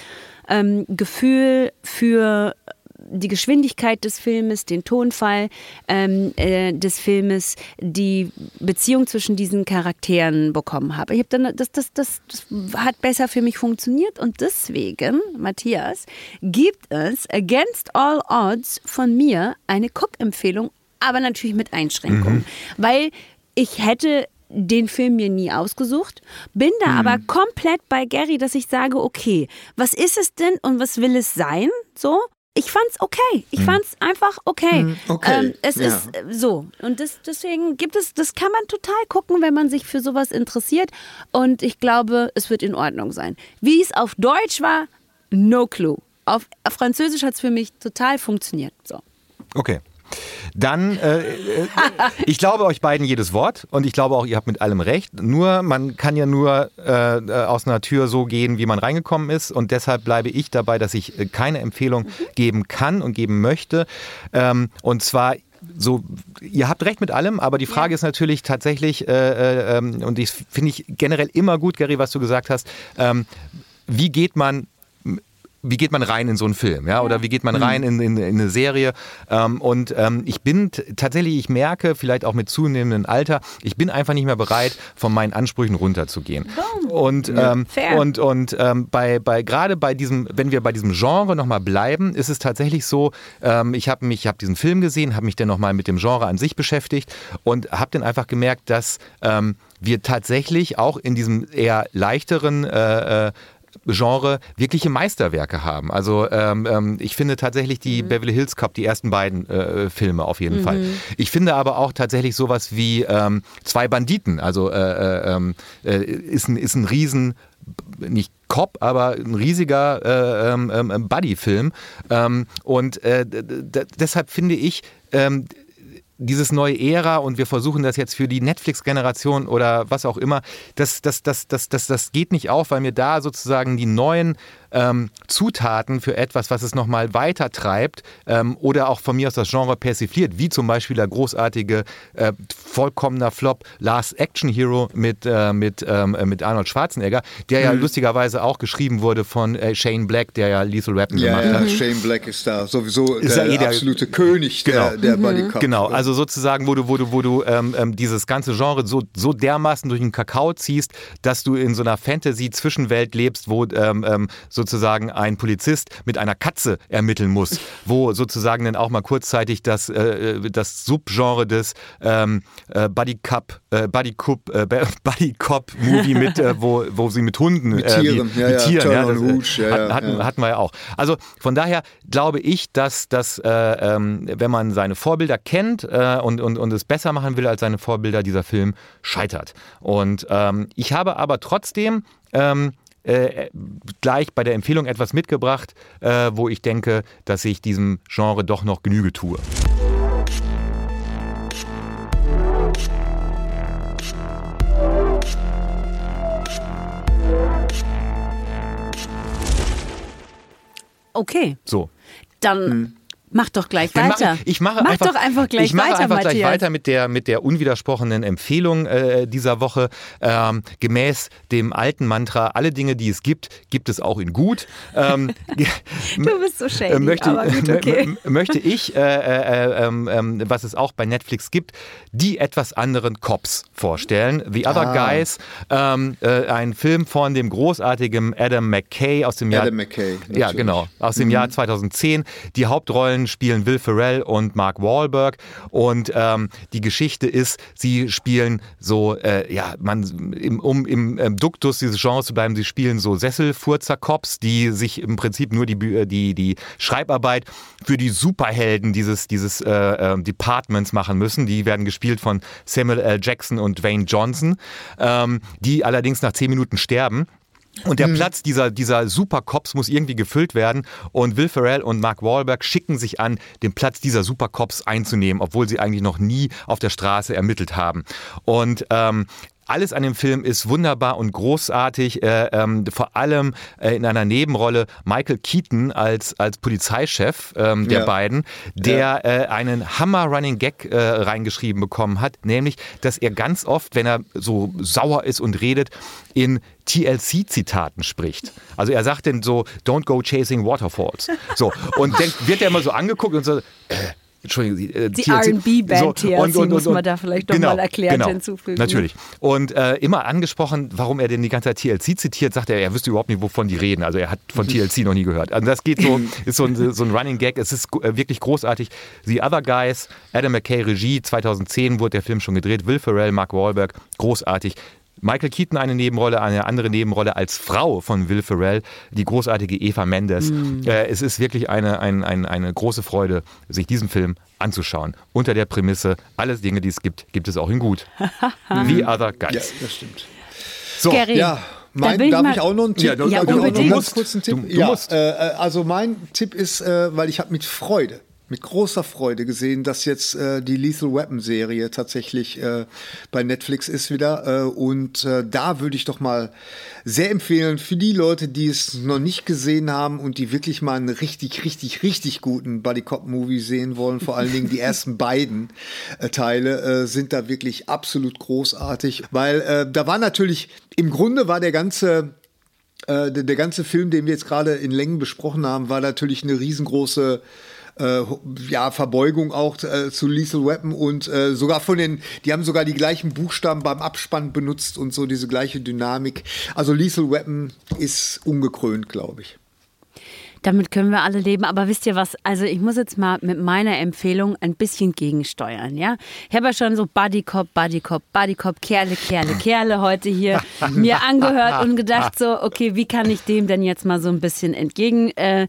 A: ähm, Gefühl für die Geschwindigkeit des Filmes, den Tonfall ähm, äh, des Filmes, die Beziehung zwischen diesen Charakteren bekommen habe. Ich habe dann das, das, das, das hat besser für mich funktioniert und deswegen, Matthias, gibt es Against All Odds von mir eine Cook-Empfehlung, aber natürlich mit Einschränkungen, weil ich hätte den Film mir nie ausgesucht, bin da aber komplett bei Gary, dass ich sage, okay, was ist es denn und was will es sein? So, ich fand's okay. Ich fand's einfach okay.
C: okay,
A: Ähm, es
C: ja.
A: ist äh, so. Und das, deswegen gibt es, das kann man total gucken, wenn man sich für sowas interessiert. Und ich glaube, es wird in Ordnung sein. Wie es auf Deutsch war, no clue. Auf, auf Französisch hat es für mich total funktioniert. So.
B: Okay. Dann, äh, äh, ich glaube euch beiden jedes Wort und ich glaube auch, ihr habt mit allem recht. Nur, man kann ja nur äh, äh, aus einer Tür so gehen, wie man reingekommen ist und deshalb bleibe ich dabei, dass ich äh, keine Empfehlung geben kann und geben möchte. Ähm, und zwar so, ihr habt recht mit allem, aber die Frage ist natürlich tatsächlich, äh, äh, ähm, und das finde ich generell immer gut, Gary, was du gesagt hast, ähm, wie geht man wie geht man rein in so einen Film, ja, oder wie geht man rein in, in, in eine Serie. Ähm, und ähm, ich bin tatsächlich, ich merke, vielleicht auch mit zunehmendem Alter, ich bin einfach nicht mehr bereit, von meinen Ansprüchen runterzugehen. Und, ähm,
A: Fair.
B: und, und ähm, bei, bei gerade bei diesem, wenn wir bei diesem Genre nochmal bleiben, ist es tatsächlich so, ähm, ich habe mich, ich habe diesen Film gesehen, habe mich dann nochmal mit dem Genre an sich beschäftigt und habe dann einfach gemerkt, dass ähm, wir tatsächlich auch in diesem eher leichteren äh, äh, Genre wirkliche Meisterwerke haben. Also ähm, ähm, ich finde tatsächlich die Beverly Hills Cop, die ersten beiden äh, Filme auf jeden Fall. Ich finde aber auch tatsächlich sowas wie ähm, Zwei Banditen, also äh, äh, ähm, äh, ist, ein, ist ein riesen nicht Cop, aber ein riesiger äh, ähm, ähm, Buddy-Film. Ähm, und äh, deshalb finde ich, ähm, dieses neue Ära und wir versuchen das jetzt für die Netflix-Generation oder was auch immer, das, das, das, das, das, das geht nicht auf, weil mir da sozusagen die neuen ähm, Zutaten für etwas, was es nochmal weiter treibt ähm, oder auch von mir aus das Genre persifliert, wie zum Beispiel der großartige, äh, vollkommener Flop Last Action Hero mit, äh, mit, ähm, äh, mit Arnold Schwarzenegger, der
C: Mhm.
B: ja lustigerweise auch geschrieben wurde von äh, Shane Black, der ja Lethal Weapon
C: Ja,
B: gemacht
C: ja,
B: hat.
C: Shane Black ist da sowieso
B: Ist
C: der,
B: eh der-
C: absolute König der,
B: Genau.
C: der Buddy Cop.
B: Genau, also sozusagen, wo du, wo du, wo du ähm, ähm, dieses ganze Genre so, so dermaßen durch den Kakao ziehst, dass du in so einer Fantasy-Zwischenwelt lebst, wo ähm, ähm, sozusagen ein Polizist mit einer Katze ermitteln muss, wo sozusagen dann auch mal kurzzeitig das, äh, das Subgenre des ähm, äh, Buddy Cup, äh, Buddy Cup, äh, Buddy Cop Movie mit, äh, wo, wo sie mit Hunden,
C: Mit
B: äh,
C: Tieren,
B: wie,
C: ja,
B: mit
C: ja,
B: Tieren, ja, das, äh,
C: Rouge, ja,
B: hatten, wir ja auch. Also von daher glaube ich, dass, dass äh, ähm, wenn man seine Vorbilder kennt äh, und, und, und es besser machen will als seine Vorbilder, dieser Film scheitert. Und ähm, ich habe aber trotzdem ähm, äh, gleich bei der Empfehlung etwas mitgebracht, äh, wo ich denke, dass ich diesem Genre doch noch Genüge tue.
A: Okay,
B: So.
A: dann mach doch gleich
B: Dann
A: weiter.
B: Mache, ich mache
A: mach
B: einfach,
A: doch einfach gleich
B: ich mache
A: weiter,
B: einfach gleich
A: Matthias.
B: weiter mit der, mit der unwidersprochenen Empfehlung äh, dieser Woche. Ähm, gemäß dem alten Mantra, alle Dinge, die es gibt, gibt es auch in gut. Ähm,
A: Du bist so shady,
B: äh, möchte,
A: aber gut, okay.
B: möchte ich, äh, äh, ähm, ähm, was es auch bei Netflix gibt, die etwas anderen Cops vorstellen. The Other Guys, ähm, äh, ein Film von dem großartigen Adam McKay aus dem Jahr
C: Adam McKay,
B: Ja,
C: natürlich. Mhm.
B: genau, aus dem Jahr 2010. Die Hauptrollen spielen Will Ferrell und Mark Wahlberg und ähm, die Geschichte ist, sie spielen so, äh, ja, man, im, um im ähm, Duktus dieses Genres zu bleiben, sie spielen so Sesselfurzer-Cops, die sich im Prinzip nur die, äh, die, die Schreibarbeit für die Superhelden dieses, dieses äh, äh, Departments machen müssen. Die werden gespielt von Samuel L. Jackson und Wayne Johnson, ähm, die allerdings nach zehn Minuten sterben. Und der Platz dieser, dieser Supercops muss irgendwie gefüllt werden. Und Will Ferrell und Mark Wahlberg schicken sich an, den Platz dieser Supercops einzunehmen, obwohl sie eigentlich noch nie auf der Straße ermittelt haben. Und ähm, alles an dem Film ist wunderbar und großartig. Äh, ähm, vor allem äh, in einer Nebenrolle Michael Keaton als, als Polizeichef ähm, der
C: Ja.
B: beiden, der äh, einen Hammer-Running-Gag äh, reingeschrieben bekommen hat, nämlich, dass er ganz oft, wenn er so sauer ist und redet, in TLC-Zitaten spricht. Also er sagt dann so, don't go chasing waterfalls. So, und dann wird er immer so angeguckt und so, äh, Entschuldigung, äh,
A: Die
B: TLC.
A: R&B-Band TLC muss man da vielleicht noch mal erklärt hinzufügen. ne?
B: Natürlich. Und äh, immer angesprochen, warum er denn die ganze Zeit TLC zitiert, sagt er, er wüsste überhaupt nicht, wovon die reden. Also er hat von TLC noch nie gehört. Also das geht so, ist so ein, so ein Running Gag. Es ist äh, wirklich großartig. The Other Guys, Adam McKay Regie, 2010 wurde der Film schon gedreht. Will Ferrell, Mark Wahlberg, großartig. Michael Keaton eine Nebenrolle, eine andere Nebenrolle als Frau von Will Ferrell, die großartige Eva Mendes. Äh, es ist wirklich eine, ein, ein, eine große Freude, sich diesen Film anzuschauen. Unter der Prämisse, alles Dinge, die es gibt, gibt es auch in gut. The Other Guys.
C: Ja, das stimmt.
B: So,
A: Gary,
C: Ja,
A: da
C: mein,
A: ich
C: darf ich auch noch einen Tipp?
B: Ja, du-
A: Ja,
C: auch noch
A: unbedingt.
C: ganz kurz einen Tipp?
B: Du- du
C: ja,
B: musst.
C: Äh, äh, also mein Tipp ist, äh, weil ich habe mit Freude, mit großer Freude gesehen, dass jetzt äh, die Lethal Weapon Serie tatsächlich äh, bei Netflix ist wieder. Äh, und äh, da würde ich doch mal sehr empfehlen für die Leute, die es noch nicht gesehen haben und die wirklich mal einen richtig, richtig, richtig guten Buddy Cop Movie sehen wollen. Vor allen Dingen die ersten beiden äh, Teile äh, sind da wirklich absolut großartig, weil da war natürlich im Grunde war der ganze der ganze Film, den wir jetzt gerade in Längen besprochen haben, war natürlich eine riesengroße äh, ja, Verbeugung auch äh, zu Lethal Weapon und äh, sogar von den, die haben sogar die gleichen Buchstaben beim Abspann benutzt und so diese gleiche Dynamik. Also Lethal Weapon ist ungekrönt, glaube ich.
A: Damit können wir alle leben. Aber wisst ihr was? Also ich muss jetzt mal mit meiner Empfehlung ein bisschen gegensteuern. Ja, ich habe ja schon so Buddy Cop, Buddy Cop, Buddy Cop, Kerle, Kerle, Kerle heute hier mir angehört und gedacht so, okay, wie kann ich dem denn jetzt mal so ein bisschen entgegensteuern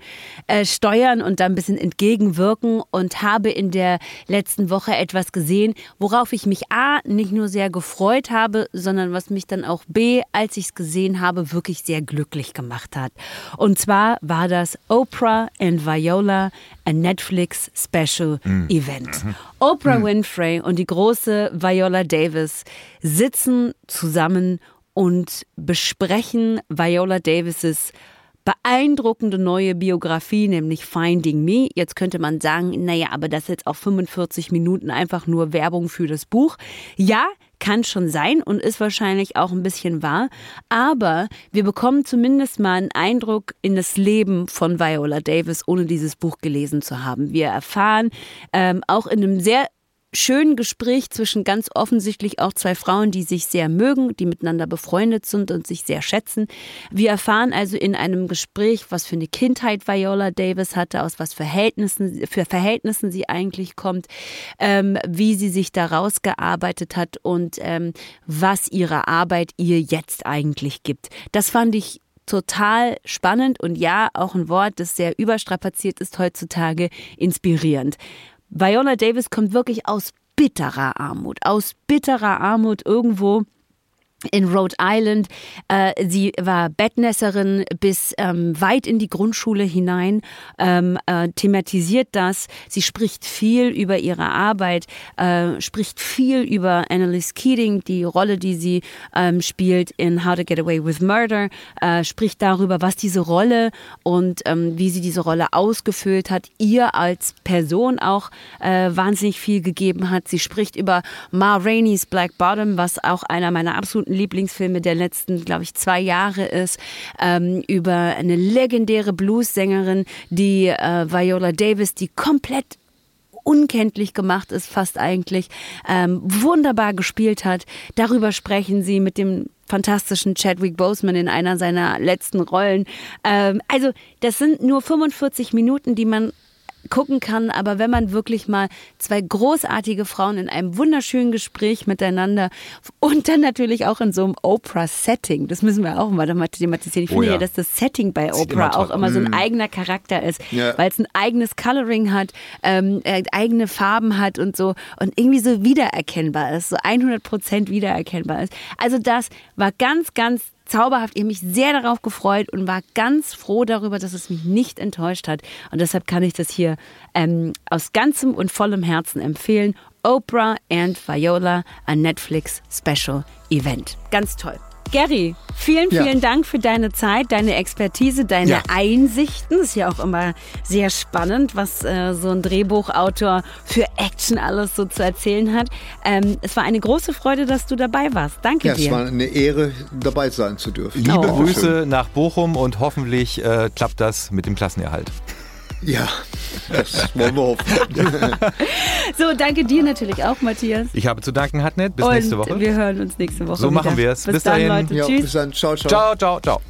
A: äh, äh, und da ein bisschen entgegenwirken und habe in der letzten Woche etwas gesehen, worauf ich mich a nicht nur sehr gefreut habe, sondern was mich dann auch b, als ich es gesehen habe, wirklich sehr glücklich gemacht hat. Und zwar war das Oprah and Viola, a Netflix Special mm. Event. Mhm. Oprah mm. Winfrey und die große Viola Davis sitzen zusammen und besprechen Viola Davises beeindruckende neue Biografie, nämlich Finding Me. Jetzt könnte man sagen, naja, aber das ist jetzt auch 45 Minuten einfach nur Werbung für das Buch. Ja, kann schon sein und ist wahrscheinlich auch ein bisschen wahr. Aber wir bekommen zumindest mal einen Eindruck in das Leben von Viola Davis, ohne dieses Buch gelesen zu haben. Wir erfahren ähm, auch in einem sehr schönen Gespräch zwischen ganz offensichtlich auch zwei Frauen, die sich sehr mögen, die miteinander befreundet sind und sich sehr schätzen. Wir erfahren also in einem Gespräch, was für eine Kindheit Viola Davis hatte, aus was Verhältnissen, für Verhältnissen sie eigentlich kommt, ähm, wie sie sich daraus gearbeitet hat und ähm, was ihre Arbeit ihr jetzt eigentlich gibt. Das fand ich total spannend und ja, auch ein Wort, das sehr überstrapaziert ist heutzutage, inspirierend. Viola Davis kommt wirklich aus bitterer Armut, aus bitterer Armut irgendwo in Rhode Island. Äh, sie war Bettnässerin bis ähm, weit in die Grundschule hinein, ähm, äh, thematisiert das. Sie spricht viel über ihre Arbeit, äh, spricht viel über Annalise Keating, die Rolle, die sie ähm, spielt in How to Get Away with Murder, äh, spricht darüber, was diese Rolle und ähm, wie sie diese Rolle ausgefüllt hat, ihr als Person auch äh, wahnsinnig viel gegeben hat. Sie spricht über Ma Rainey's Black Bottom, was auch einer meiner absoluten Lieblingsfilme der letzten, glaube ich, zwei Jahre ist, ähm, über eine legendäre Blues-Sängerin, die äh, Viola Davis, die komplett unkenntlich gemacht ist, fast eigentlich, ähm, wunderbar gespielt hat. Darüber sprechen sie mit dem fantastischen Chadwick Boseman in einer seiner letzten Rollen. Ähm, also das sind nur 45 Minuten, die man gucken kann. Aber wenn man wirklich mal zwei großartige Frauen in einem wunderschönen Gespräch miteinander und dann natürlich auch in so einem Oprah-Setting, das müssen wir auch mal thematisieren. Ich oh finde ja. ja, dass das Setting bei Oprah auch immer so ein mm. eigener Charakter ist, ja. weil es ein eigenes Coloring hat, ähm, äh, eigene Farben hat und so und irgendwie so wiedererkennbar ist, so 100 Prozent wiedererkennbar ist. Also das war ganz, ganz zauberhaft. Ich habe mich sehr darauf gefreut und war ganz froh darüber, dass es mich nicht enttäuscht hat. Und deshalb kann ich das hier ähm, aus ganzem und vollem Herzen empfehlen. Oprah and Viola, ein Netflix Special Event. Ganz toll. Gary, vielen, vielen ja. Dank für deine Zeit, deine Expertise, deine ja. Einsichten. Ist ja auch immer sehr spannend, was äh, so ein Drehbuchautor für Action alles so zu erzählen hat. Ähm, es war eine große Freude, dass du dabei warst. Danke
C: ja,
A: dir.
C: Es war eine Ehre, dabei sein zu dürfen.
B: Liebe oh. Grüße nach Bochum und hoffentlich äh, klappt das mit dem Klassenerhalt.
C: Ja, das wollen wir hoffen.
A: so, danke dir natürlich auch, Matthias.
B: Ich habe zu danken, Hatnet. Bis
A: Und
B: nächste Woche.
A: Wir hören uns nächste Woche.
B: So wieder. machen wir es.
A: Bis, bis dahin, Leute.
C: Ja, Tschüss. Bis dann. Ciao, ciao.
B: Ciao, ciao, ciao.